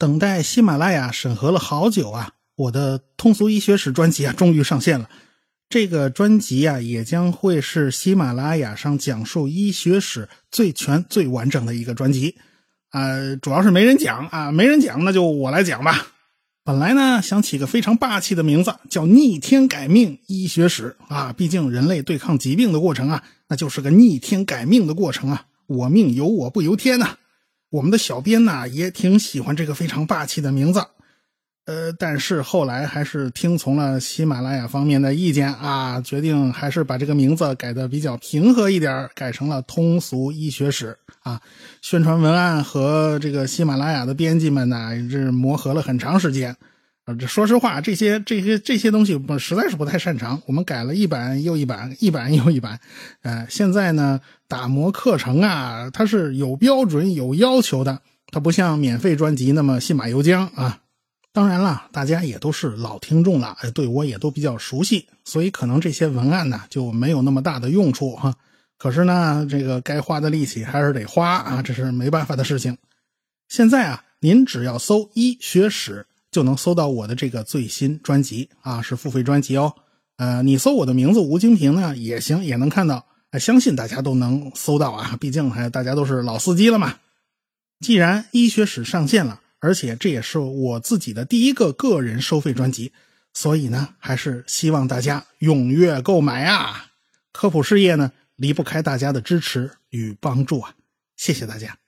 等待喜马拉雅审核了好久啊，我的通俗医学史专辑啊，终于上线了。这个专辑啊，也将会是喜马拉雅上讲述医学史最全、最完整的一个专辑。啊，主要是没人讲啊，没人讲，那就我来讲吧。本来呢，想起个非常霸气的名字，叫“逆天改命医学史”啊。毕竟人类对抗疾病的过程啊，那就是个逆天改命的过程啊。我命由我不由天呐。我们的小编呢也挺喜欢这个非常霸气的名字，呃，但是后来还是听从了喜马拉雅方面的意见啊，决定还是把这个名字改的比较平和一点，改成了通俗医学史啊。宣传文案和这个喜马拉雅的编辑们呢，这磨合了很长时间。这说实话，这些这些这些东西我实在是不太擅长。我们改了一版又一版，一版又一版。呃，现在呢，打磨课程啊，它是有标准、有要求的，它不像免费专辑那么信马由缰啊。当然了，大家也都是老听众了，对我也都比较熟悉，所以可能这些文案呢就没有那么大的用处哈。可是呢，这个该花的力气还是得花啊，这是没办法的事情。现在啊，您只要搜医学史。就能搜到我的这个最新专辑啊，是付费专辑哦。呃，你搜我的名字吴京平呢也行，也能看到。相信大家都能搜到啊，毕竟还大家都是老司机了嘛。既然医学史上线了，而且这也是我自己的第一个个人收费专辑，所以呢，还是希望大家踊跃购买啊。科普事业呢，离不开大家的支持与帮助啊，谢谢大家。